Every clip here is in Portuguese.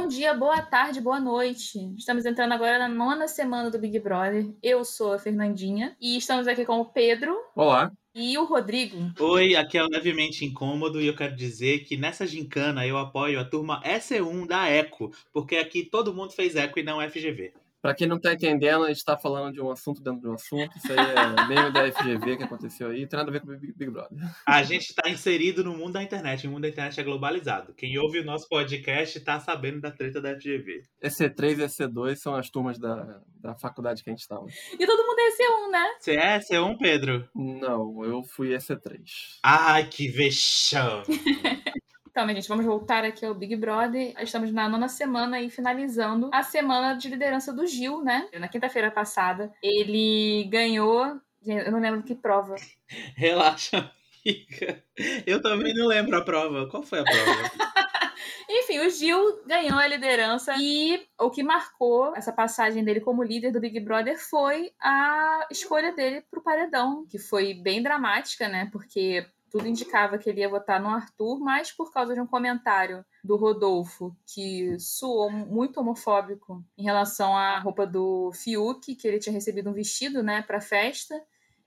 Bom dia, boa tarde, boa noite. Estamos entrando agora na nona semana do Big Brother. Eu sou a Fernandinha e estamos aqui com o Pedro. Olá. E o Rodrigo. Oi, aqui é o Levemente Incômodo e eu quero dizer que nessa gincana eu apoio a turma SC1 da ECO, porque aqui todo mundo fez ECO e não FGV. Pra quem não tá entendendo, a gente tá falando de um assunto dentro de um assunto. Isso aí é meio da FGV que aconteceu aí. Tem nada a ver com o Big, Brother. A gente tá inserido no mundo da internet. O mundo da internet é globalizado. Quem ouve o nosso podcast tá sabendo da treta da FGV. EC3 e EC2 são as turmas da, da faculdade que a gente tava. E todo mundo é C1, né? Você é C1, Pedro? Não, eu fui EC3. Ai, que vexame. Então, minha gente, vamos voltar aqui ao Big Brother. Estamos na nona semana e finalizando a semana de liderança do Gil, né? Na quinta-feira passada, ele ganhou. Eu não lembro que prova. Relaxa, amiga. Eu também não lembro a prova. Qual foi a prova? Enfim, o Gil ganhou a liderança e o que marcou essa passagem dele como líder do Big Brother foi a escolha dele pro paredão, que foi bem dramática, né? Porque tudo indicava que ele ia votar no Arthur, mas por causa de um comentário do Rodolfo que soou muito homofóbico em relação à roupa do Fiuk, que ele tinha recebido um vestido, né, para festa,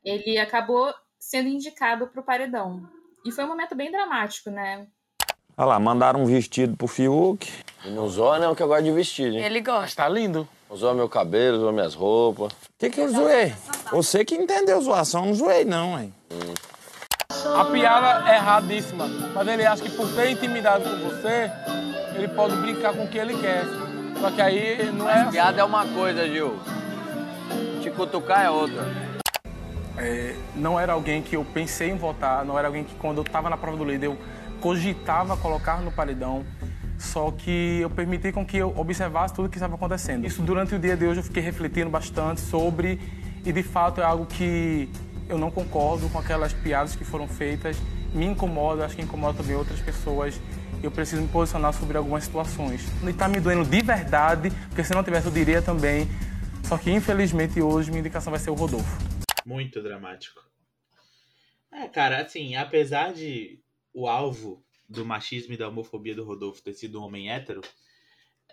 ele acabou sendo indicado para o paredão. E foi um momento bem dramático, né? Olha lá, mandaram um vestido pro Fiuk. E não zoa não, que eu gosto de vestir, hein? Ele gosta. Tá lindo. Usou meu cabelo, usou minhas roupas. O que que eu zoei? Você que entendeu zoação, não zoei não, hein? Hum. A piada é erradíssima, mas ele acha que por ter intimidade com você, ele pode brincar com o que ele quer. Só que aí não é. Mas piada é uma coisa, Gil. Te cutucar é outra. É, não era alguém que eu pensei em votar, não era alguém que quando eu estava na prova do líder eu cogitava colocar no paredão. Só que eu permiti com que eu observasse tudo o que estava acontecendo. Isso durante o dia de hoje eu fiquei refletindo bastante sobre e de fato é algo que eu não concordo com aquelas piadas que foram feitas, me incomoda, acho que incomoda também outras pessoas. Eu preciso me posicionar sobre algumas situações. E está me doendo de verdade, porque se não tivesse eu diria também. Só que infelizmente hoje minha indicação vai ser o Rodolfo. Muito dramático. É, cara, assim, apesar de o alvo do machismo e da homofobia do Rodolfo ter sido um homem hétero,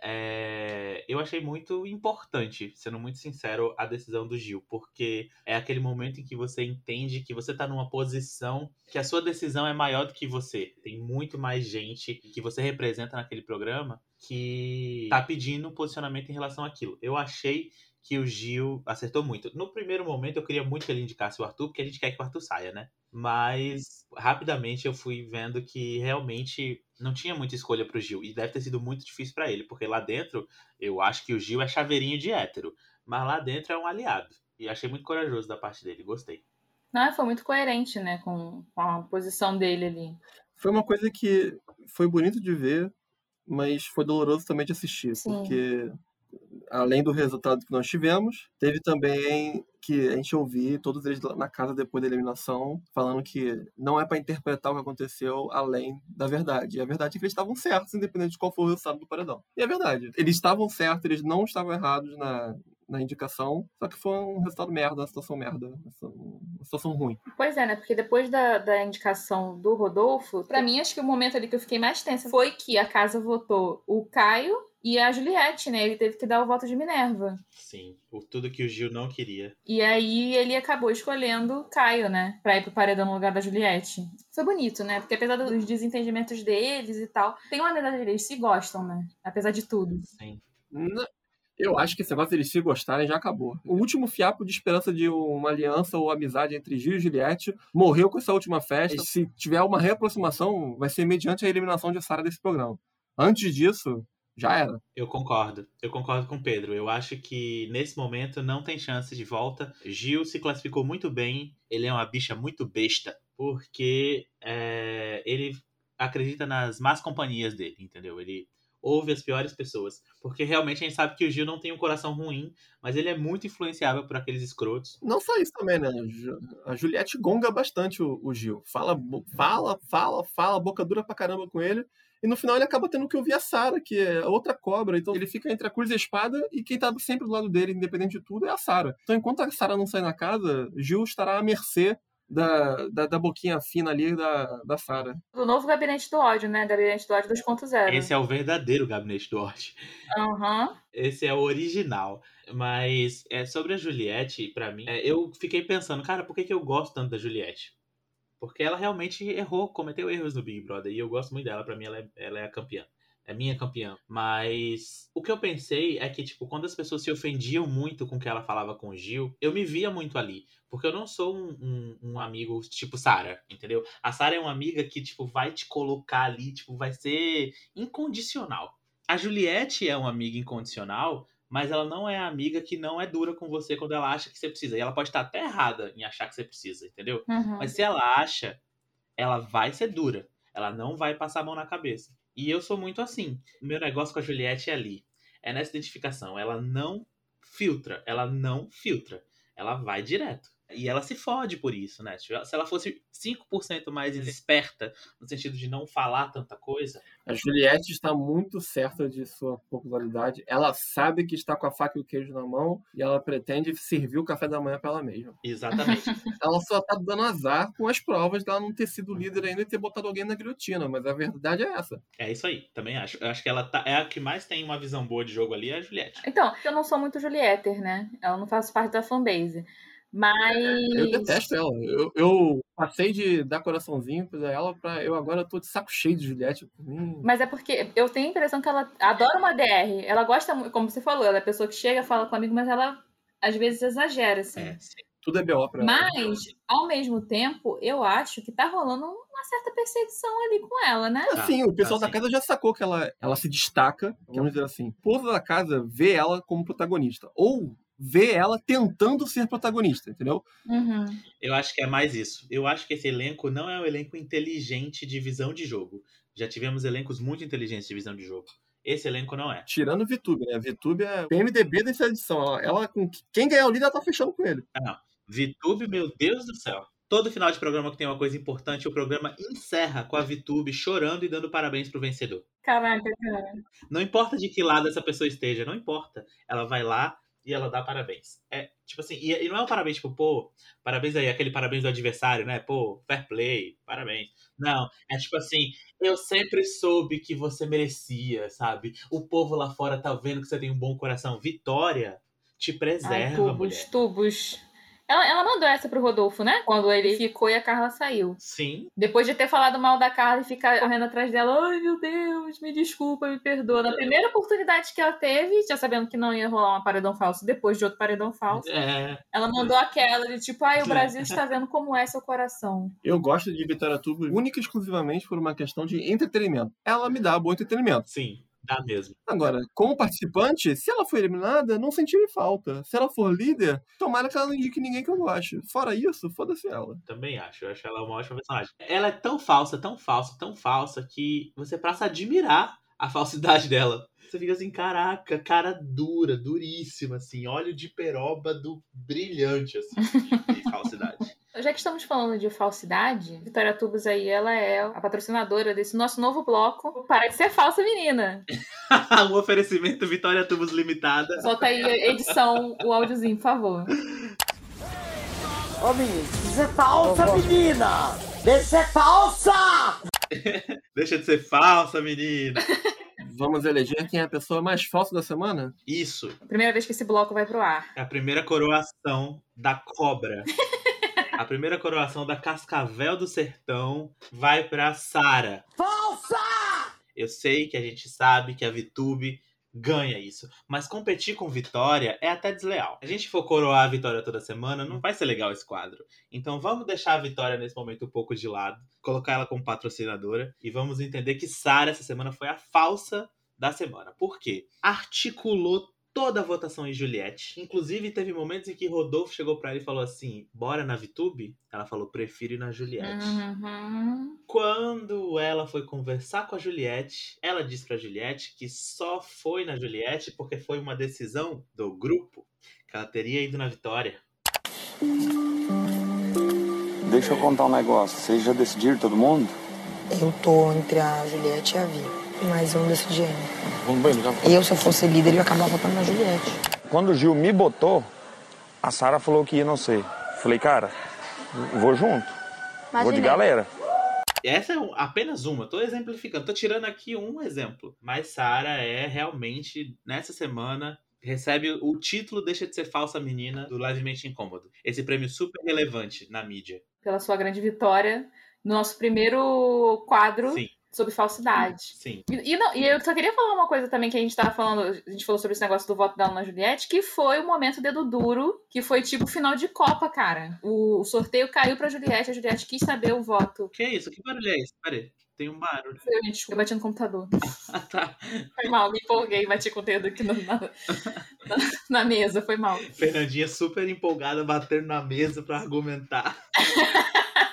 é, eu achei muito importante, sendo muito sincero, a decisão do Gil, porque é aquele momento em que você entende que você tá numa posição que a sua decisão é maior do que você. Tem muito mais gente que você representa naquele programa que tá pedindo um posicionamento em relação àquilo. Eu achei que o Gil acertou muito. No primeiro momento, eu queria muito que ele indicasse o Arthur, porque a gente quer que o Arthur saia, né? Mas rapidamente eu fui vendo que realmente não tinha muita escolha pro Gil. E deve ter sido muito difícil para ele, porque lá dentro eu acho que o Gil é chaveirinho de hétero. Mas lá dentro é um aliado. E achei muito corajoso da parte dele, gostei. Não, foi muito coerente, né, com, com a posição dele ali. Foi uma coisa que foi bonito de ver, mas foi doloroso também de assistir, Sim. porque além do resultado que nós tivemos, teve também que a gente ouvir todos eles na casa depois da eliminação falando que não é para interpretar o que aconteceu além da verdade. E a verdade é que eles estavam certos, independente de qual for o resultado do paredão. E é verdade. Eles estavam certos, eles não estavam errados na, na indicação, só que foi um resultado merda, uma situação merda, uma situação ruim. Pois é, né? Porque depois da, da indicação do Rodolfo, para mim, acho que o momento ali que eu fiquei mais tensa foi que a casa votou o Caio e a Juliette, né? Ele teve que dar o voto de Minerva. Sim, por tudo que o Gil não queria. E aí ele acabou escolhendo o Caio, né? Pra ir pro paredão no lugar da Juliette. Foi bonito, né? Porque apesar dos desentendimentos deles e tal, tem uma unidade eles se gostam, né? Apesar de tudo. Sim. Eu acho que esse negócio deles se gostarem já acabou. O último fiapo de esperança de uma aliança ou amizade entre Gil e Juliette morreu com essa última festa. Se tiver uma reaproximação, vai ser mediante a eliminação de Sara desse programa. Antes disso, já era. Eu concordo. Eu concordo com o Pedro. Eu acho que nesse momento não tem chance de volta. Gil se classificou muito bem. Ele é uma bicha muito besta. Porque é, ele acredita nas más companhias dele, entendeu? Ele ouve as piores pessoas. Porque realmente a gente sabe que o Gil não tem um coração ruim, mas ele é muito influenciável por aqueles escrotos. Não só isso também, né? A Juliette gonga bastante o, o Gil. Fala, fala, fala, fala, boca dura pra caramba com ele. E no final ele acaba tendo que ouvir a Sara, que é outra cobra. Então ele fica entre a cruz e a espada, e quem tá sempre do lado dele, independente de tudo, é a Sara. Então enquanto a Sara não sai na casa, Gil estará à mercê da, da, da boquinha fina ali da, da Sarah. Do novo Gabinete do Ódio, né? Gabinete do Ódio 2.0. Esse é o verdadeiro gabinete do ódio. Aham. Esse é o original. Mas é sobre a Juliette, pra mim, é, eu fiquei pensando, cara, por que, que eu gosto tanto da Juliette? Porque ela realmente errou, cometeu erros no Big Brother. E eu gosto muito dela, pra mim ela é, ela é a campeã. É minha campeã. Mas o que eu pensei é que, tipo, quando as pessoas se ofendiam muito com o que ela falava com o Gil, eu me via muito ali. Porque eu não sou um, um, um amigo tipo Sara, entendeu? A Sara é uma amiga que, tipo, vai te colocar ali, tipo, vai ser incondicional. A Juliette é uma amiga incondicional, mas ela não é a amiga que não é dura com você quando ela acha que você precisa. E ela pode estar até errada em achar que você precisa, entendeu? Uhum. Mas se ela acha, ela vai ser dura. Ela não vai passar a mão na cabeça. E eu sou muito assim. Meu negócio com a Juliette é ali. É nessa identificação. Ela não filtra. Ela não filtra. Ela vai direto. E ela se fode por isso, né? Se ela fosse 5% mais esperta, no sentido de não falar tanta coisa, A Juliette está muito certa de sua popularidade. Ela sabe que está com a faca e o queijo na mão e ela pretende servir o café da manhã para ela mesma. exatamente. Ela só tá dando azar com as provas dela não ter sido líder ainda e ter botado alguém na guilhotina, mas a verdade é essa. é isso aí, também acho. Eu acho que ela tá, é a que mais tem uma visão boa de jogo ali, é a Juliette. Então, eu não sou muito Julieter, né? Eu não faço parte da fanbase. Mas. Eu detesto ela. Eu, eu passei de dar coraçãozinho pra ela pra eu agora tô de saco cheio de Juliette. Hum, Mas é porque eu tenho a impressão que ela adora uma DR. Ela gosta muito, como você falou, ela é a pessoa que chega, fala com o amigo, mas ela às vezes exagera, assim. É, sim. tudo é B.O. pra ela. Mas, ao mesmo tempo, eu acho que tá rolando uma certa perseguição ali com ela, né? Assim, o pessoal tá, da casa já sacou que ela, ela se destaca, vamos dizer assim. O povo da casa vê ela como protagonista. Ou vê ela tentando ser protagonista, entendeu? Uhum. Eu acho que é mais isso. Eu acho que esse elenco não é um elenco inteligente de visão de jogo. Já tivemos elencos muito inteligentes de visão de jogo. Esse elenco não é. Tirando o VTube, né? A VTube é o PMDB dessa edição. Ela, ela com quem ganhar o líder, ela tá fechando com ele. VTube, meu Deus do céu. Todo final de programa que tem uma coisa importante, o programa encerra com a VTube chorando e dando parabéns pro vencedor. Caraca, cara. Não importa de que lado essa pessoa esteja, não importa. Ela vai lá e ela dá parabéns. É, tipo assim, e, e não é um parabéns, tipo, pô, parabéns aí, aquele parabéns do adversário, né? Pô, fair play, parabéns. Não, é tipo assim, eu sempre soube que você merecia, sabe? O povo lá fora tá vendo que você tem um bom coração. Vitória te Ai, preserva, tubos, mulher. tubos. Ela, ela mandou essa pro Rodolfo, né? Quando ele ficou e a Carla saiu. Sim, Depois de ter falado mal da Carla e ficar correndo atrás dela, ai meu Deus, me desculpa, me perdoa. Na primeira oportunidade que ela teve, já sabendo que não ia rolar um paredão falso depois de outro paredão falso, é. ela mandou aquela de tipo, ai, o Brasil está vendo como é seu coração. Eu gosto de Vitória Tubo única e exclusivamente por uma questão de entretenimento. Ela me dá bom entretenimento. Sim, dá mesmo. Agora, como participante, se ela for eliminada, não sentirei falta. Se ela for líder, tomara que ela não indique ninguém que eu goste. Fora isso, foda-se ela. Também acho. Eu acho ela uma ótima personagem. Ela é tão falsa, tão falsa, tão falsa que você passa a admirar a falsidade dela. Você fica assim, caraca, cara dura, duríssima, assim, óleo de peroba do brilhante, assim, de falsidade. Já que estamos falando de falsidade, Vitória Tubos aí, ela é a patrocinadora desse nosso novo bloco. Para de ser falsa, menina. um oferecimento Vitória Tubos Limitada. Solta aí a edição, o áudiozinho, por favor. Ô menino, isso é falsa, menina! Deixa de ser falsa! Deixa de ser falsa, menina. Vamos eleger quem é a pessoa mais falsa da semana? Isso Primeira vez que esse bloco vai pro ar. é a primeira coroação da cobra. A primeira coroação da Cascavel do Sertão vai pra Sara. Falsa! Eu sei que a gente sabe que a VTube ganha isso, mas competir com Vitória é até desleal. A gente for coroar a Vitória toda semana, não vai ser legal esse quadro. Então vamos deixar a Vitória nesse momento um pouco de lado, colocar ela como patrocinadora e vamos entender que Sara essa semana foi a falsa da semana. Por quê? Articulou toda a votação em Juliette. Inclusive, teve momentos em que Rodolfo chegou pra ela e falou assim: bora na VTube? Ela falou: prefiro ir na Juliette. Uhum. Quando ela foi conversar com a Juliette, ela disse pra Juliette que só foi na Juliette porque foi uma decisão do grupo que ela teria ido na Vitória. Deixa eu contar um negócio. Vocês já decidiram todo mundo? Eu tô entre a Juliette e a Vi, mas eu não decidi ainda. Vamos bem, já Eu, se eu fosse líder, eu ia acabar votando na Juliette. Quando o Gil me botou, a Sara falou que ia não ser. Falei, cara, Vou junto. Vou de Imaginei. galera. Essa é apenas uma, tô exemplificando, tô tirando aqui um exemplo. Mas Sara é realmente, nessa semana, recebe o título Deixa de Ser Falsa Menina do Levemente Incômodo. Esse prêmio super relevante na mídia. Pela sua grande vitória no nosso primeiro quadro Sim, sobre falsidade. sim. E, e não, e eu só queria falar uma coisa também que a gente tava falando, a gente falou sobre esse negócio do voto da Ana Juliette, que foi o momento dedo duro, que foi tipo final de Copa, cara. O, o sorteio caiu pra Juliette, a Juliette quis saber o voto. Que isso? Que barulho é esse? Peraí, tem um barulho. Eu, gente, eu bati no computador. Ah, tá. Foi mal, me empolguei, bati com o dedo aqui no- na, na, na mesa, foi mal. Fernandinha super empolgada, batendo na mesa pra argumentar.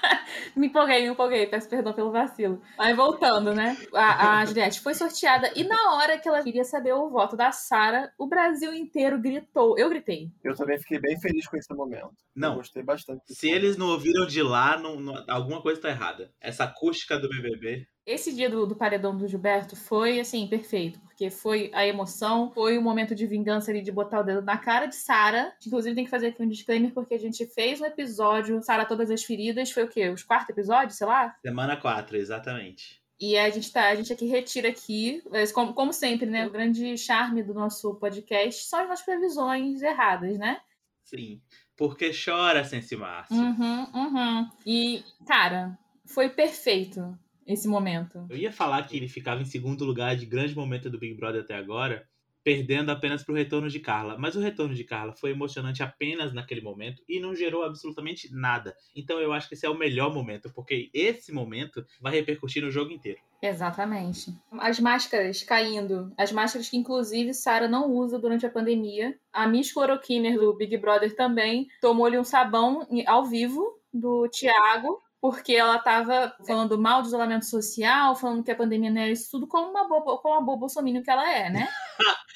Me empolguei, me empolguei, peço perdão pelo vacilo. Mas voltando, né? A, a Juliette foi sorteada e na hora que ela queria saber o voto da Sara, o Brasil inteiro gritou. Eu gritei. Eu também fiquei bem feliz com esse momento. Eu Não, gostei bastante. se eles não ouviram de lá, não- não- alguma coisa tá errada. Essa acústica do BBB. Esse dia do, do paredão do Gilberto foi, assim, perfeito. Porque foi a emoção, foi o momento de vingança ali, de botar o dedo na cara de Sara. Inclusive, tem que fazer aqui um disclaimer, porque a gente fez um episódio, Sara Todas as Feridas, foi o quê? Os quarto episódios, sei lá? Semana 4, exatamente. E a gente tá, a gente aqui retira aqui, como, como sempre, né? O grande charme do nosso podcast são as nossas previsões erradas, né? Sim. Porque chora, Sense Márcio. Uhum, uhum. E, cara, foi perfeito esse momento. Eu ia falar que ele ficava em segundo lugar de grande momento do Big Brother até agora, perdendo apenas pro retorno de Carla. Mas o retorno de Carla foi emocionante apenas naquele momento e não gerou absolutamente nada. Então eu acho que esse é o melhor momento, porque esse momento vai repercutir no jogo inteiro. Exatamente. As máscaras caindo. As máscaras que, inclusive, Sara não usa durante a pandemia. A Miss Chloroquiner do Big Brother também tomou-lhe um sabão ao vivo do Thiago. Porque ela tava falando mal do isolamento social, falando que a pandemia não era isso tudo, como uma boba, como uma boa bolsominion que ela é, né?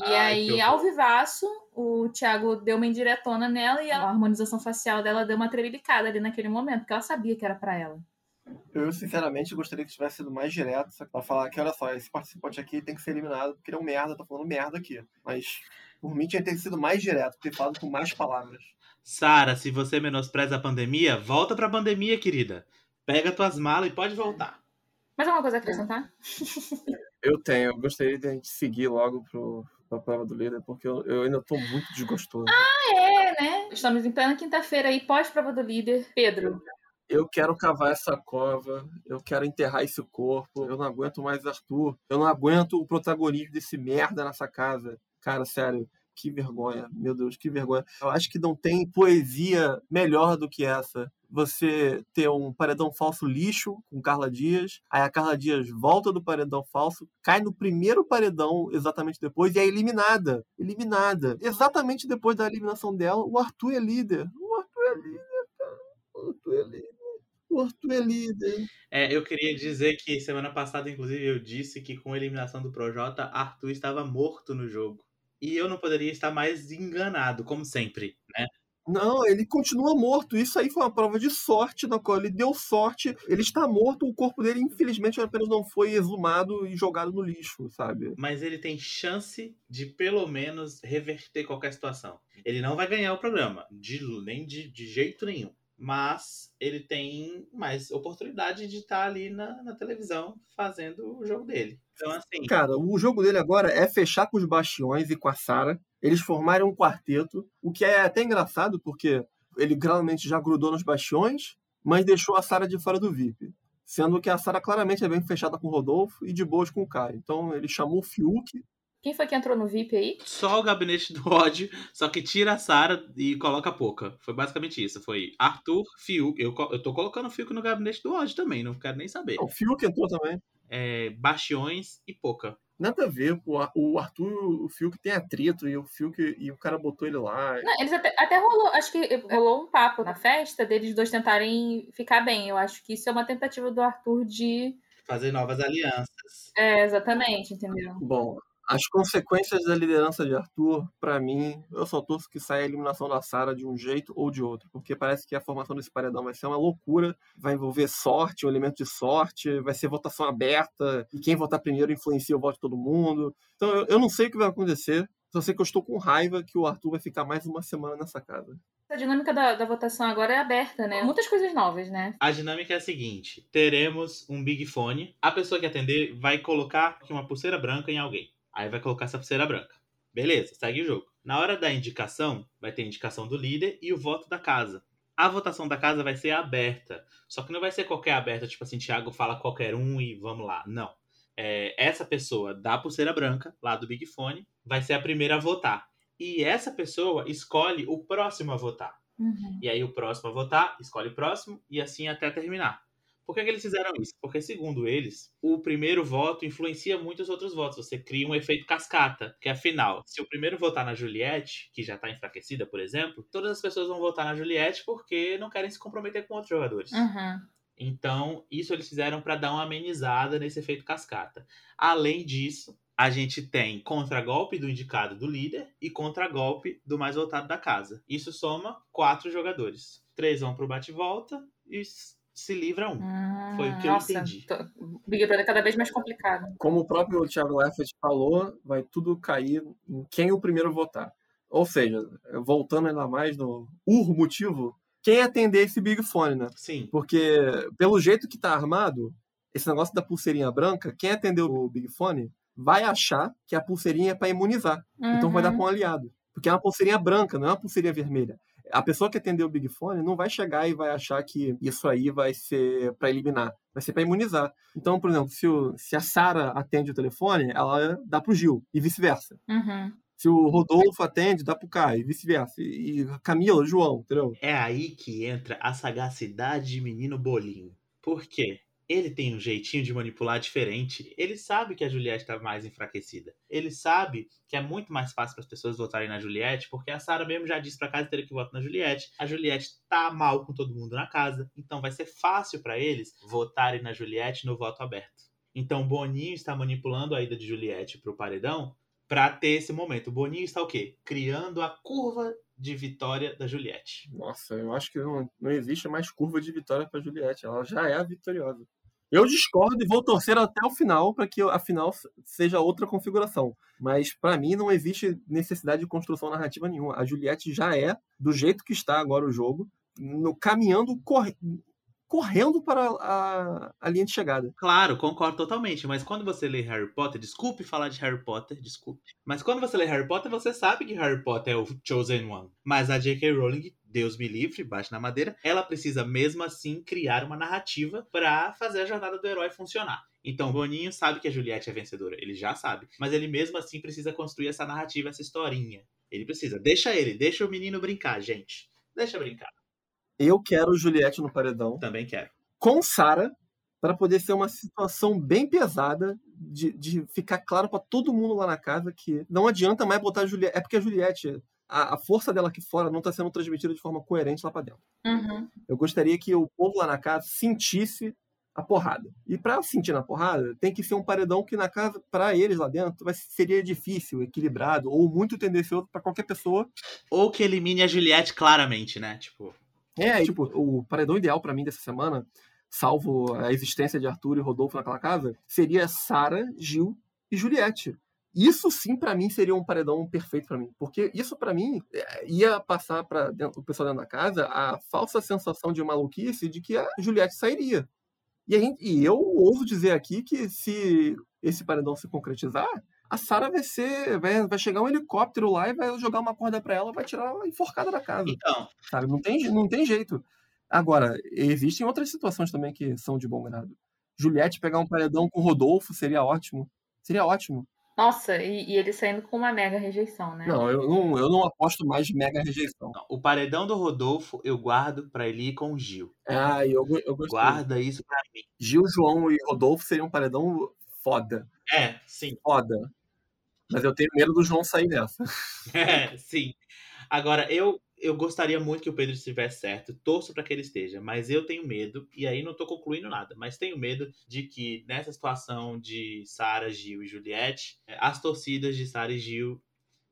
E Ai, aí, ao vivaço, o Thiago deu uma indiretona nela e a harmonização facial dela deu uma trebelicada ali naquele momento, porque ela sabia que era pra ela. Eu, sinceramente, gostaria que tivesse sido mais direto? Pra falar que, olha só, esse participante aqui tem que ser eliminado porque ele é um merda, tá falando merda aqui. Mas, por mim, tinha que ter sido mais direto, ter falado com mais palavras. Sara, se você menospreza a pandemia, volta pra pandemia, querida. Pega tuas malas e pode voltar. Mais alguma coisa a acrescentar? Eu tenho, eu gostaria de a gente seguir logo pro, pra prova do líder, porque eu, eu ainda tô muito desgostoso. É, né? Estamos em plena quinta-feira aí, pós-prova do líder. Pedro, Eu quero cavar essa cova, eu quero enterrar esse corpo, eu não aguento mais Arthur, eu não aguento o protagonismo desse merda nessa casa. Cara, sério, que vergonha, meu Deus, que vergonha. Eu acho que não tem poesia melhor do que essa. Você ter um paredão falso lixo com Carla Dias, aí a Carla Dias volta do paredão falso, cai no primeiro paredão exatamente depois e é eliminada. Eliminada. Exatamente depois da eliminação dela, o Arthur é líder. O Arthur é líder, cara. O Arthur é líder. O Arthur é líder. É, eu queria dizer que semana passada, inclusive, eu disse que com a eliminação do Projota, Arthur estava morto no jogo. E eu não poderia estar mais enganado, como sempre, né? Não, ele continua morto. Isso aí foi uma prova de sorte na qual ele deu sorte. Ele está morto, o corpo dele, infelizmente, apenas não foi exumado e jogado no lixo, sabe? Mas ele tem chance de, pelo menos, reverter qualquer situação. Ele não vai ganhar o programa, de, nem de, de jeito nenhum. Mas ele tem mais oportunidade de estar ali na, na televisão fazendo o jogo dele. Então, assim, Cara, o jogo dele agora é fechar com os Bastiões e com a Sara. Eles formarem um quarteto, o que é até engraçado, porque ele claramente já grudou nos Bastiões, mas deixou a Sara de fora do VIP. Sendo que a Sara claramente é bem fechada com o Rodolfo e de boas com o Caio. Então ele chamou o Fiuk. Quem foi que entrou no VIP aí? só o gabinete do ódio, só que tira a Sarah e coloca a Poca. Foi basicamente isso. Foi Arthur, Fiuk. Eu, eu tô colocando o Fiuk no gabinete do ódio também, não quero nem saber. O Fiuk entrou também. É, Bastiões e Poca. Nada a ver. O Ar- o Arthur e o Fiuk tem atrito e o Fiuk e o cara botou ele lá. Não, eles até, até rolou, acho que rolou um papo na festa deles dois tentarem ficar bem. Eu acho que isso é uma tentativa do Arthur de. Fazer novas alianças. É, exatamente, entendeu? Bom, as consequências da liderança de Arthur, pra mim, eu só torço que saia a eliminação da Sara de um jeito ou de outro, porque parece que a formação desse paredão vai ser uma loucura, vai envolver sorte, um elemento de sorte, vai ser votação aberta, e quem votar primeiro influencia o voto de todo mundo. Então eu, eu não sei o que vai acontecer, só sei que eu estou com raiva que o Arthur vai ficar mais uma semana nessa casa. A dinâmica da, da votação agora é aberta, né? Muitas coisas novas, né? A dinâmica é a seguinte: teremos um Big Fone. A pessoa que atender vai colocar uma pulseira branca em alguém. Aí vai colocar essa pulseira branca. Beleza, segue o jogo. Na hora da indicação, vai ter a indicação do líder e o voto da casa. A votação da casa vai ser aberta. Só que não vai ser qualquer aberta, tipo assim, Thiago fala qualquer um e vamos lá. Não. É, essa pessoa da pulseira branca, lá do Big Fone, vai ser a primeira a votar. E essa pessoa escolhe o próximo a votar. Uhum. E aí o próximo a votar, escolhe o próximo, e assim até terminar. Por que, que eles fizeram isso? Porque, segundo eles, o primeiro voto influencia muito os outros votos. Você cria um efeito cascata. Que afinal, se o primeiro votar na Juliette, que já tá enfraquecida, por exemplo, todas as pessoas vão votar na Juliette porque não querem se comprometer com outros jogadores. Uhum. Então, isso eles fizeram para dar uma amenizada nesse efeito cascata. Além disso, a gente tem contragolpe do indicado do líder e contragolpe do mais votado da casa. Isso soma quatro jogadores. Três vão pro bate-volta e se livra um. Hum, Foi o que eu nossa, entendi. tô- Big Brother é cada vez mais complicado. Como o próprio Thiago Leifert falou, vai tudo cair em quem o primeiro votar. Ou seja, voltando ainda mais no ur motivo, quem atender esse Big Fone, né? Sim. Porque, pelo jeito que tá armado, esse negócio da pulseirinha branca, quem atendeu o Big Fone vai achar que a pulseirinha é para imunizar. Então vai dar Uhum. para um aliado. Porque é uma pulseirinha branca, não é uma pulseirinha vermelha. A pessoa que atendeu o Big Fone não vai chegar e vai achar que isso aí vai ser para eliminar. Vai ser para imunizar. Então, por exemplo, se, o- se a Sara atende o telefone, ela dá pro Gil. E vice-versa. Uhum. Se o Rodolfo atende, dá pro Caio. E vice-versa. E e Camila, João, entendeu? É aí que entra a sagacidade de menino bolinho. Por quê? Ele tem um jeitinho de manipular diferente. Ele sabe que a Juliette está mais enfraquecida. Ele sabe que é muito mais fácil para as pessoas votarem na Juliette, porque a Sara mesmo já disse para casa inteira que vota na Juliette. A Juliette tá mal com todo mundo na casa, então vai ser fácil para eles votarem na Juliette no voto aberto. Então Boninho está manipulando a ida de Juliette pro paredão para ter esse momento. Boninho está o quê? Criando a curva de vitória da Juliette. Nossa, eu acho que não, não existe mais curva de vitória para Juliette. Ela já é a vitoriosa. Eu discordo e vou torcer até o final para que a final seja outra configuração. Mas para mim não existe necessidade de construção narrativa nenhuma. A Juliette já é do jeito que está agora o jogo, no, caminhando, correndo para a, a linha de chegada. Claro, concordo totalmente, mas quando você lê Harry Potter, desculpe falar de Harry Potter, desculpe. Mas quando você lê Harry Potter, você sabe que Harry Potter é o Chosen One. Mas a J.K. Rowling, Deus me livre, bate na madeira, ela precisa mesmo assim criar uma narrativa pra fazer a jornada do herói funcionar. Então, Boninho sabe que a Juliette é vencedora, ele já sabe, mas ele mesmo assim precisa construir essa narrativa, essa historinha. Ele precisa. Deixa ele, deixa o menino brincar, gente. Deixa brincar. Eu quero Juliette no paredão. Também quero. com Sara para poder ser uma situação bem pesada de, de ficar claro para todo mundo lá na casa que não adianta mais botar a Juliette. É porque a Juliette, a, a força dela aqui fora não está sendo transmitida de forma coerente lá para dentro. Uhum. Eu gostaria que o povo lá na casa sentisse a porrada. E para sentir na porrada, tem que ser um paredão que na casa, para eles lá dentro, vai, seria difícil, equilibrado ou muito tendencioso para qualquer pessoa. Ou que elimine a Juliette claramente, né? Tipo, É, tipo, o paredão ideal para mim dessa semana, salvo a existência de Arthur e Rodolfo naquela casa, seria Sara, Gil e Juliette. Isso sim, para mim, seria um paredão perfeito para mim. Porque isso, para mim, é, ia passar para o pessoal dentro da casa a falsa sensação de maluquice de que a Juliette sairia. E, gente- e eu ouso dizer aqui que se esse paredão se concretizar, a Sara vai ser. Vai, vai chegar um helicóptero lá e vai jogar uma corda para ela, vai tirar ela enforcada da casa então, sabe? Não tem, não tem jeito. Agora, existem outras situações também que são de bom grado. Juliette pegar um paredão com Rodolfo seria ótimo. Seria ótimo. Nossa, e, e ele saindo com uma mega rejeição, né? Não, eu não, eu não aposto mais de mega rejeição. não, o paredão do Rodolfo eu guardo pra ele ir com o Gil. Ah, eu, eu gostei. Guarda isso pra mim. Gil, João e Rodolfo seriam um paredão foda. É, sim. Foda. Mas eu tenho medo do João sair dessa. É, sim. Agora, eu, eu gostaria muito que o Pedro estivesse certo. Torço pra que ele esteja, mas eu tenho medo, e aí não tô concluindo nada, mas tenho medo de que nessa situação de Sara, Gil e Juliette, eh, as torcidas de Sara e Gil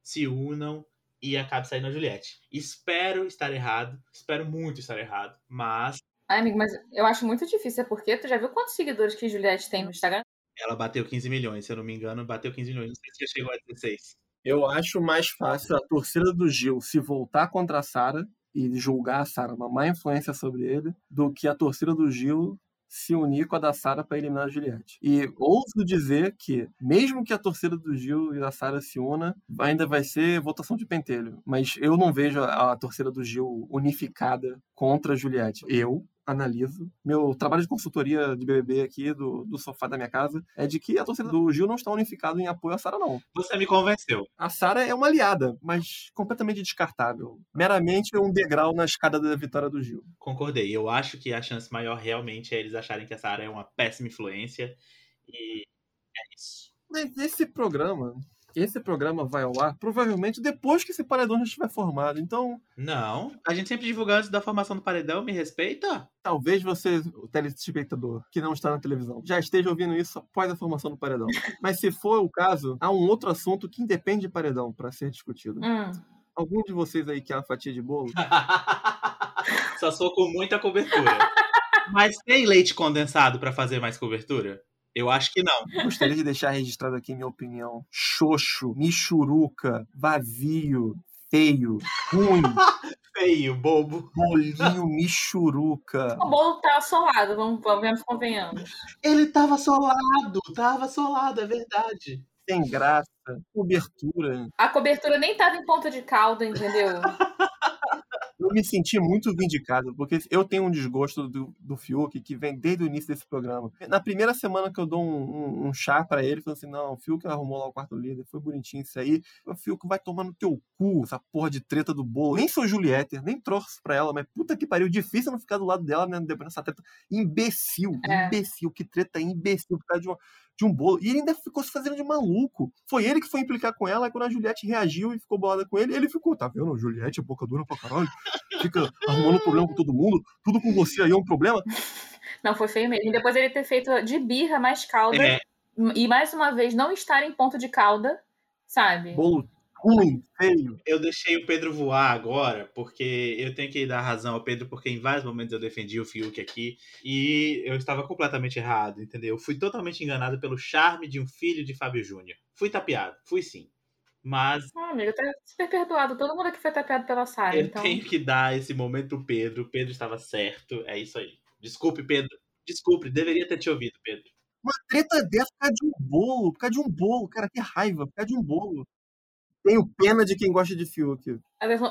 se unam e acabe saindo a Juliette. Espero estar errado, espero muito estar errado, mas Ai, amigo, mas eu acho muito difícil, é porque tu já viu quantos seguidores que Juliette tem no Instagram? Ela bateu 15 milhões, se eu não me engano, bateu 15 milhões. Não sei se chegou a 16. Eu acho mais fácil a torcida do Gil se voltar contra a Sara e julgar a Sara, uma má influência sobre ele, do que a torcida do Gil se unir com a da Sara para eliminar a Juliette. E ouso dizer que, mesmo que a torcida do Gil e da Sara se una, ainda vai ser votação de pentelho. Mas eu não vejo a, a torcida do Gil unificada contra a Juliette. Eu, analiso. Meu trabalho de consultoria de BBB aqui, do, do sofá da minha casa, é de que a torcida do Gil não está unificada em apoio à Sara, não. Você me convenceu. A Sara é uma aliada, mas completamente descartável. Meramente um degrau na escada da vitória do Gil. Concordei. Eu acho que a chance maior realmente é eles acharem que a Sara é uma péssima influência. E é isso. Mas esse programa, esse programa vai ao ar provavelmente depois que esse paredão já estiver formado. Então, Não. A gente sempre divulga antes da formação do paredão, me respeita? talvez você, o telespectador que não está na televisão, já esteja ouvindo isso após a formação do paredão. Mas se for o caso, há um outro assunto que independe de paredão para ser discutido. Hum. Algum de vocês aí quer uma fatia de bolo? Só sou com muita cobertura. Mas tem leite condensado pra fazer mais cobertura? Eu acho que não. Gostaria de deixar registrado aqui minha opinião. Xoxo, michuruca, vazio, feio, ruim, Feio, bobo. bolinho michuruca. O bolo tá assolado, vamos, vamos convenhamos. Ele tava solado, tava solado, é verdade. Sem graça, cobertura. A cobertura nem tava em ponta de calda, entendeu? Eu me senti muito vindicado, porque eu tenho um desgosto do, do Fiuk que vem desde o início desse programa. Na primeira semana que eu dou um, um- um chá pra ele, falando assim: não, o Fiuk arrumou lá o quarto líder, foi bonitinho isso aí. O Fiuk vai tomar no teu cu essa porra de treta do bolo. Nem sou Juliette, nem trouxe pra ela, mas puta que pariu, difícil não ficar do lado dela né, depois dessa treta. Imbecil, É. imbecil, que treta imbecil por causa de uma. De um bolo. E ele ainda ficou se fazendo de maluco. Foi ele que foi implicar com ela, e quando a Juliette reagiu e ficou bolada com ele, ele ficou, tá vendo? A Juliette é boca dura pra caralho fica arrumando problema com todo mundo, tudo com você aí é um problema. Não, foi feio mesmo. E depois ele ter feito de birra mais calda. É, E mais uma vez não estar em ponto de calda, sabe? Bolo ruim, feio. eu deixei o Pedro voar agora, porque eu tenho que dar razão ao Pedro, porque em vários momentos eu defendi o Fiuk aqui e eu estava completamente errado, entendeu? Eu fui totalmente enganado pelo charme de um filho de Fábio Júnior. Fui tapeado, fui sim. Mas Ah, amigo, tá super perdoado. Todo mundo aqui foi tapeado pela Sara, eu então. tenho que dar esse momento pro Pedro. O Pedro estava certo, é isso aí. Desculpe, Pedro. Desculpe, deveria ter te ouvido, Pedro. Uma treta dessa por causa de um bolo, por causa de um bolo, cara, que raiva, por causa de um bolo. Tenho pena de quem gosta de Fiuk.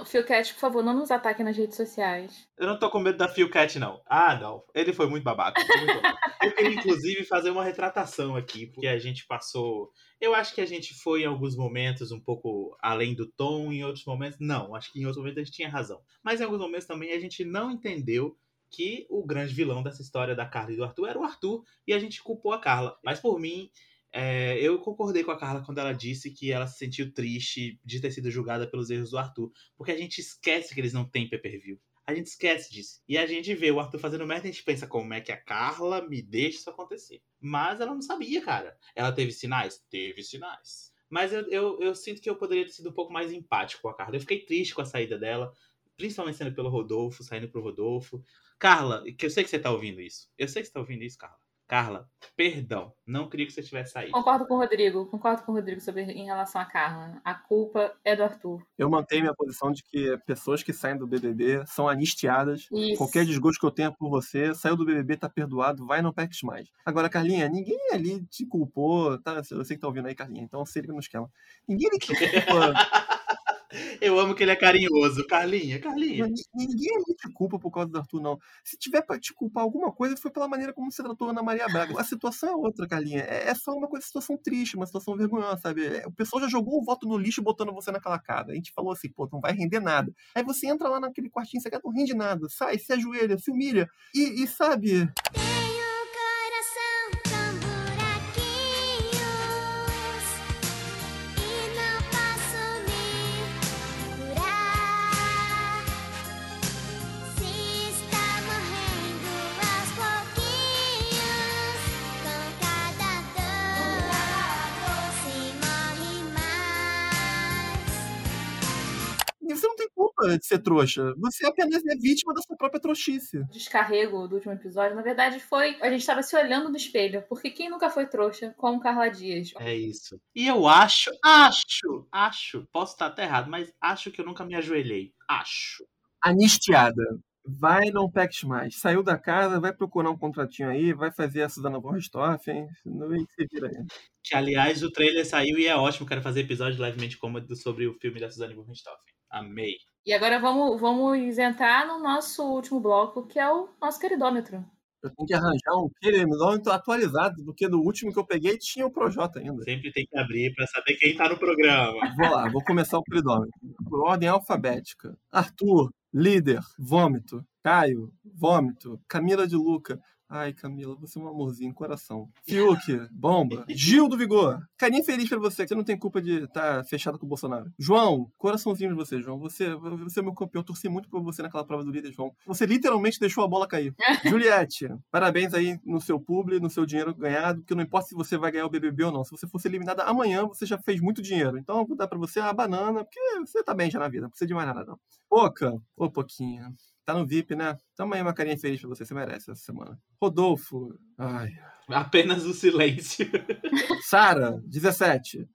Philcat, por favor, não nos ataque nas redes sociais. Eu não tô com medo da Phil Cat, não. Ah, não. Ele foi muito babaca. foi muito babaca. Eu queria, inclusive, fazer uma retratação aqui, porque a gente passou. Eu acho que a gente foi em alguns momentos um pouco além do tom, em outros momentos. Não, acho que em outros momentos a gente tinha razão. Mas em alguns momentos também a gente não entendeu que o grande vilão dessa história da Carla e do Arthur era o Arthur, e a gente culpou a Carla. Mas por mim, é, eu concordei com a Carla quando ela disse que ela se sentiu triste de ter sido julgada pelos erros do Arthur. Porque a gente esquece que eles não têm pay-per-view. A gente esquece disso. E a gente vê o Arthur fazendo merda e a gente pensa como é que a Carla me deixa isso acontecer. Mas ela não sabia, cara. Ela teve sinais? Teve sinais. Mas eu, eu, eu sinto que eu poderia ter sido um pouco mais empático com a Carla. Eu fiquei triste com a saída dela, principalmente sendo pelo Rodolfo, saindo pro Rodolfo. Carla, que eu sei que você tá ouvindo isso. Eu sei que você tá ouvindo isso, Carla. Carla, perdão. Não queria que você tivesse saído. Concordo com o Rodrigo, concordo com o Rodrigo sobre em relação a Carla. A culpa é do Arthur. Eu mantenho minha posição de que pessoas que saem do BBB são anistiadas. Isso. Qualquer desgosto que eu tenha por você, saiu do BBB, tá perdoado, vai não peques mais. Agora, Carlinha, ninguém ali te culpou, tá? Eu sei que tá ouvindo aí, Carlinha, então se liga no esquema. Ninguém ali te culpa Eu amo que ele é carinhoso. Carlinha, Carlinha. Ninguém ali te culpa por causa do Arthur, não. Se tiver pra te culpar alguma coisa, foi pela maneira como você tratou Ana Maria Braga. A situação é outra, Carlinha. É é só uma coisa, situação triste, uma situação vergonhosa, sabe? É, O pessoal já jogou o voto no lixo botando você naquela casa. A gente falou assim, pô, não vai render nada. Aí você entra lá naquele quartinho secreto, não rende nada. Sai, se ajoelha, se humilha. E, e sabe, de ser trouxa. Você apenas é vítima da sua própria trouxice. Descarrego do último episódio, na verdade, foi. A gente tava se olhando no espelho. Porque quem nunca foi trouxa como Carla Dias? É isso. E eu acho, acho, acho, posso estar até errado, mas acho que eu nunca me ajoelhei. Acho. anistiada. Vai, não peques mais. Saiu da casa, vai procurar um contratinho aí, vai fazer a Susana von Richthofen, não vem que se vira aí. Que, aliás, o trailer saiu e é ótimo. Quero fazer episódio levemente cômodo sobre o filme da Suzane von Richthofen. Amei. E agora vamos, vamos entrar no nosso último bloco, que é o nosso queridômetro. Eu tenho que arranjar um queridômetro atualizado, porque no último que eu peguei tinha o Projota ainda. Sempre tem que abrir pra saber quem tá no programa. Vou lá, vou começar o queridômetro. Por ordem alfabética. Arthur, líder, vômito. Caio, vômito. Camila de Luca. Ai, Camila, você é um amorzinho, coração. Fiuk, bomba. Gil do Vigor, carinha feliz pra você, que você não tem culpa de estar fechado com o Bolsonaro. João, coraçãozinho de você, João. Você, você é meu campeão, eu torci muito por você naquela prova do líder, João. Você literalmente deixou a bola cair. Juliette, parabéns aí no seu publi, no seu dinheiro ganhado, porque não importa se você vai ganhar o BBB ou não. Se você fosse eliminada amanhã, você já fez muito dinheiro. Então eu vou dar pra você a banana, porque você tá bem já na vida, não precisa de mais nada não. Poca, ô Poquinha. Tá no VIP, né? Tamo aí uma carinha feliz pra você, você merece essa semana. Rodolfo, ai. Apenas o silêncio. Sara, 17.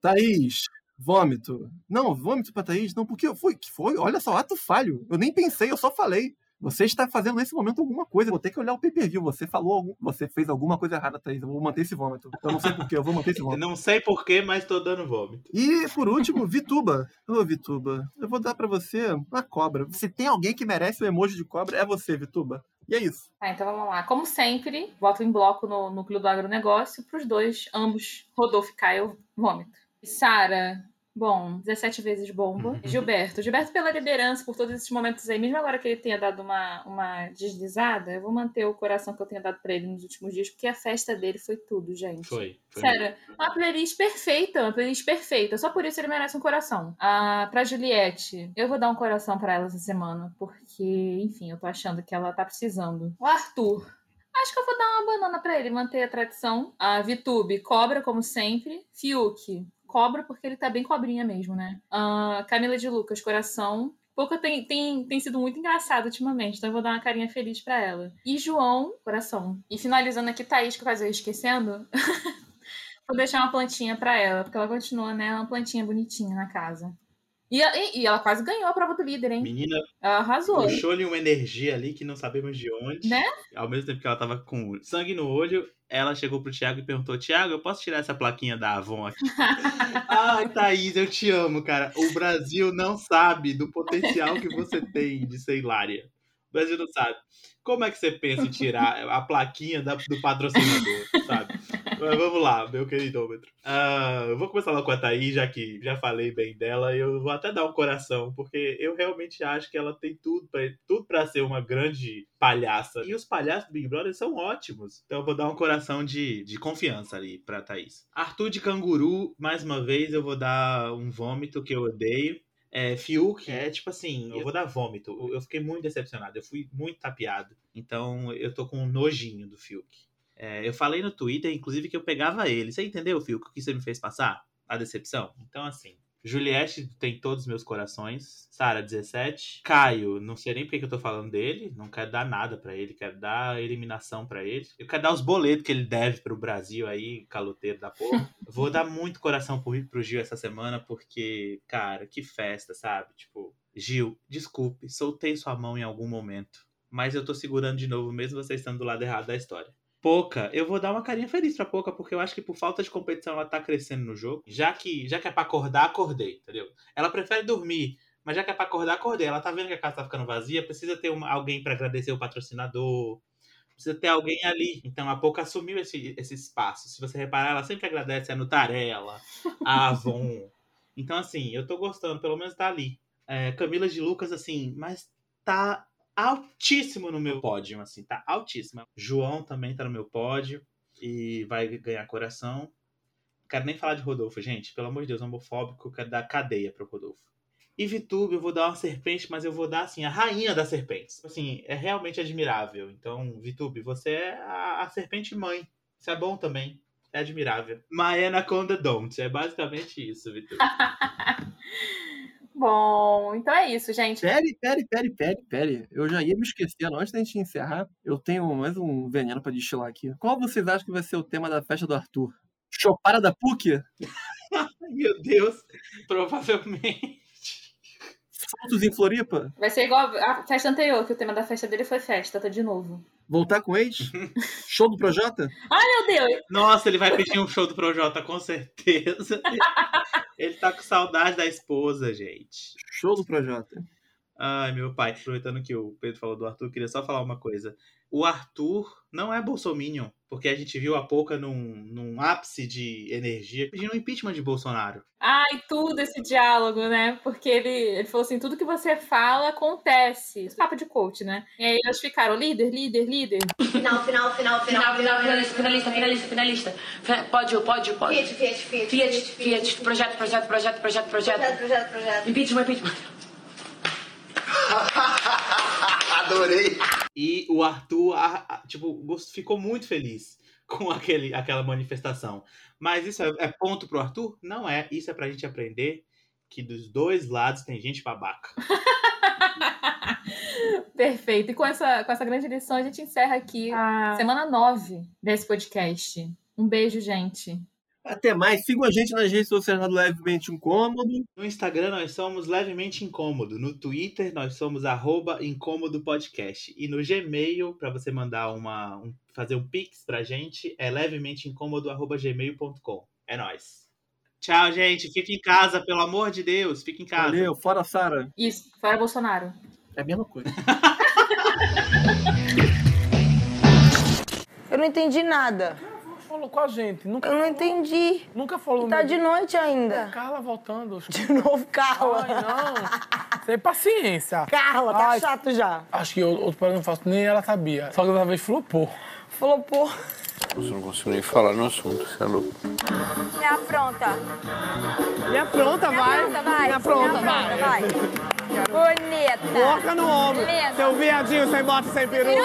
Thaís, vômito. Não, vômito pra Thaís, não, porque foi, que foi? Olha só, ato falho. Eu nem pensei, eu só falei. Você está fazendo nesse momento alguma coisa. Vou ter que olhar o pay-per-view. Você falou, algum... você fez alguma coisa errada, Thaís. Eu vou manter esse vômito. Eu não sei porquê, eu vou manter esse vômito. Não sei porquê, mas tô dando vômito. E por último, Vituba. Ô, Vituba, eu vou dar pra você uma cobra. Se tem alguém que merece o emoji de cobra, é você, Vituba. E é isso. Tá, então vamos lá. Como sempre, voto em bloco no núcleo do agronegócio pros dois, ambos, Rodolfo e Caio, vômito. Sara, bom, 17 vezes bomba. Gilberto, Gilberto pela liderança, por todos esses momentos aí, mesmo agora que ele tenha dado uma, uma deslizada, eu vou manter o coração que eu tenho dado pra ele nos últimos dias, porque a festa dele foi tudo, gente. Foi. foi. Sério, uma playlist perfeita, uma playlist perfeita. Só por isso ele merece um coração. Ah, pra Juliette, eu vou dar um coração pra ela essa semana, porque, enfim, eu tô achando que ela tá precisando. O Arthur. Acho que eu vou dar uma banana pra ele, manter a tradição. A Vitube, cobra, como sempre. Fiuk, cobra, porque ele tá bem cobrinha mesmo, né? Ah, Camila de Lucas, coração. Pouca tem, tem, tem sido muito engraçado ultimamente, então eu vou dar uma carinha feliz pra ela. E João, coração. E finalizando aqui, Thaís, que quase eu esquecendo. vou deixar uma plantinha pra ela, porque ela continua, né? Uma plantinha bonitinha na casa. E, e, e ela quase ganhou a prova do líder, hein? Menina Ela arrasou. puxou-lhe uma energia ali que não sabemos de onde. Né? Ao mesmo tempo que ela tava com sangue no olho, ela chegou pro Thiago e perguntou: Thiago, eu posso tirar essa plaquinha da Avon aqui? Ai, Thaís, eu te amo, cara. O Brasil não sabe do potencial que você tem de ser hilária. O Brasil não sabe. Como é que você pensa em tirar a plaquinha da- do patrocinador, sabe? Mas vamos lá, meu queridômetro. Eu vou começar logo com a Thaís, já que já falei bem dela. Eu vou até dar um coração, porque eu realmente acho que ela tem tudo pra, tudo pra ser uma grande palhaça. E os palhaços do Big Brother são ótimos. Então eu vou dar um coração de, de confiança ali pra Thaís. Arthur de Canguru, mais uma vez, eu vou dar um vômito que eu odeio. É, Fiuk é tipo assim, eu vou dar vômito. Eu- Eu fiquei muito decepcionado, eu fui muito tapeado. Então eu tô com um nojinho do Fiuk. É, eu falei no Twitter, inclusive, que eu pegava ele. Você entendeu, Fiuk, o que você me fez passar? A decepção? Então, assim. Juliette tem todos os meus corações. Sara, 17. Caio, não sei nem porque que eu tô falando dele. Não quero dar nada pra ele. Quero dar eliminação pra ele. Eu quero dar os boletos que ele deve pro Brasil aí, caloteiro da porra. Vou dar muito coração pro, pro Gil essa semana, porque, cara, que festa, sabe? Tipo, Gil, desculpe, soltei sua mão em algum momento. Mas eu tô segurando de novo, mesmo você estando do lado errado da história. Poca, eu vou dar uma carinha feliz pra Poca, porque eu acho que por falta de competição ela tá crescendo no jogo. Já que, já que é pra acordar, acordei, entendeu? Ela prefere dormir, mas já que é pra acordar, acordei. Ela tá vendo que a casa tá ficando vazia, precisa ter uma- alguém pra agradecer o patrocinador, precisa ter alguém ali. Então a Poca assumiu esse, esse espaço. Se você reparar, ela sempre agradece a Nutarela, a Avon. Então, assim, eu tô gostando, pelo menos tá ali. É, Camila de Lucas, assim, mas tá altíssimo no meu pódio, assim, tá altíssimo. João também tá no meu pódio e vai ganhar coração. Não quero nem falar de Rodolfo, gente. Pelo amor de Deus, homofóbico, eu quero dar cadeia pro Rodolfo. E Vitube, eu vou dar uma serpente, mas eu vou dar, assim, a rainha das serpentes. Assim, é realmente admirável. Então, Vitube, você é a, a serpente mãe. Isso é bom também. É admirável. My Anaconda Don't. É basicamente isso, Vitube. Bom, então é isso, gente. Pere, pere, pere, pere, pere. Eu já ia me esquecendo. Antes da gente encerrar, eu tenho mais um veneno pra destilar aqui. Qual vocês acham que vai ser o tema da festa do Arthur? Chopara da PUC? Ai, meu Deus. Provavelmente. Soltos em Floripa? Vai ser igual a festa anterior, que o tema da festa dele foi festa, tá de novo. Voltar com ex? Show do Projota? Ai, meu Deus! Nossa, ele vai pedir um show do Projota, com certeza. Ele tá com saudade da esposa, gente. Show do Projota. Ai, meu pai. Aproveitando que o Pedro falou do Arthur, eu queria só falar uma coisa. O Arthur não é bolsominion, porque a gente viu a pouca num, num ápice de energia pedindo o impeachment de Bolsonaro. Ai, tudo esse diálogo, né? Porque ele, ele falou assim: tudo que você fala acontece. Esse Papo de coach, né? E aí eles ficaram líder, líder, líder. Final, final, final, Final, final, finalista, finalista, finalista, finalista. Fe- Pode, pode, pode. Fiat, Fiat, Fiat. Fiat, Fiat, projeto, projeto, projeto, projeto, projeto. Projeto, projeto, projeto. Impeachment, impeachment. Adorei. E o Arthur, tipo, ficou muito feliz com aquele, aquela manifestação. Mas isso é, é ponto pro Arthur? Não é. Isso é pra gente aprender que dos dois lados tem gente babaca. Perfeito. E com essa, com essa grande lição, a gente encerra aqui a semana 9 desse podcast. Um beijo, gente. Até mais. Sigam a gente nas redes sociais do Levemente Incômodo. No Instagram nós somos levemente incômodo. No Twitter nós somos arroba incômodo podcast. E no Gmail, para você mandar uma. um- fazer um pix pra gente, é levemente incômodo arroba gmail.com. É nóis. Tchau, gente. Fica em casa, pelo amor de Deus. Fica em casa. Valeu. Fora Sara. Isso, fora Bolsonaro. É a mesma coisa. Eu não entendi nada. Falou com a gente. Nunca, Eu não entendi. nunca falou E tá de noite ainda. Carla voltando. De novo, Carla. Ai, não. Tem paciência. Carla, tá Ai, chato já. Acho que outro para não faço, nem ela sabia. Só que dessa vez flopou. Falou, pô. Você não consigo nem falar no assunto, você é louco. Me apronta. Me apronta, vai. apronta, vai. Me apronta, Me vai. Vai. Bonita. Coloca no ombro. Beleza. Seu viadinho sem bota e sem peru.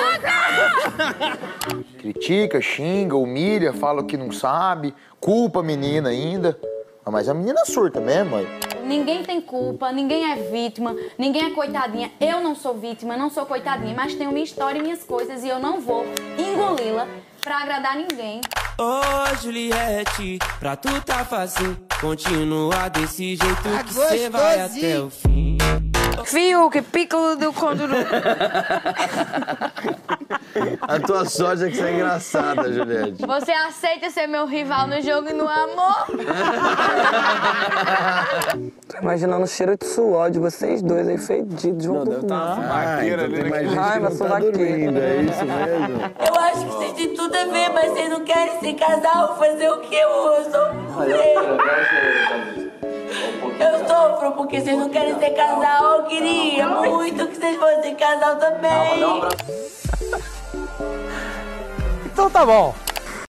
Critica, xinga, humilha, fala o que não sabe, culpa a menina ainda. Ah, Mas a menina é surta mesmo, mãe. Ninguém tem culpa, ninguém é vítima, ninguém é coitadinha. Eu não sou vítima, não sou coitadinha, mas tenho minha história e minhas coisas e eu não vou engoli-la pra agradar ninguém. Ô Juliette, pra tu tá fácil, continua desse jeito que cê vai até o fim. Fiuk, piccolo do conduru. A tua sorte é que você é engraçada, Juliette. Você aceita ser meu rival no jogo e no amor? Tô imaginando o cheiro de suor de vocês dois aí fedidos. Não, deve estar Ah, então tem mais gente Ai, que não mas tá suvaqueira. dormindo, é isso mesmo? Eu acho que vocês têm tudo a ver, mas vocês não querem ser casal. Fazer o quê? Eu sou mulher. Eu sofro porque vocês não querem ser casal. Eu queria muito que vocês fossem casal também. Então tá bom.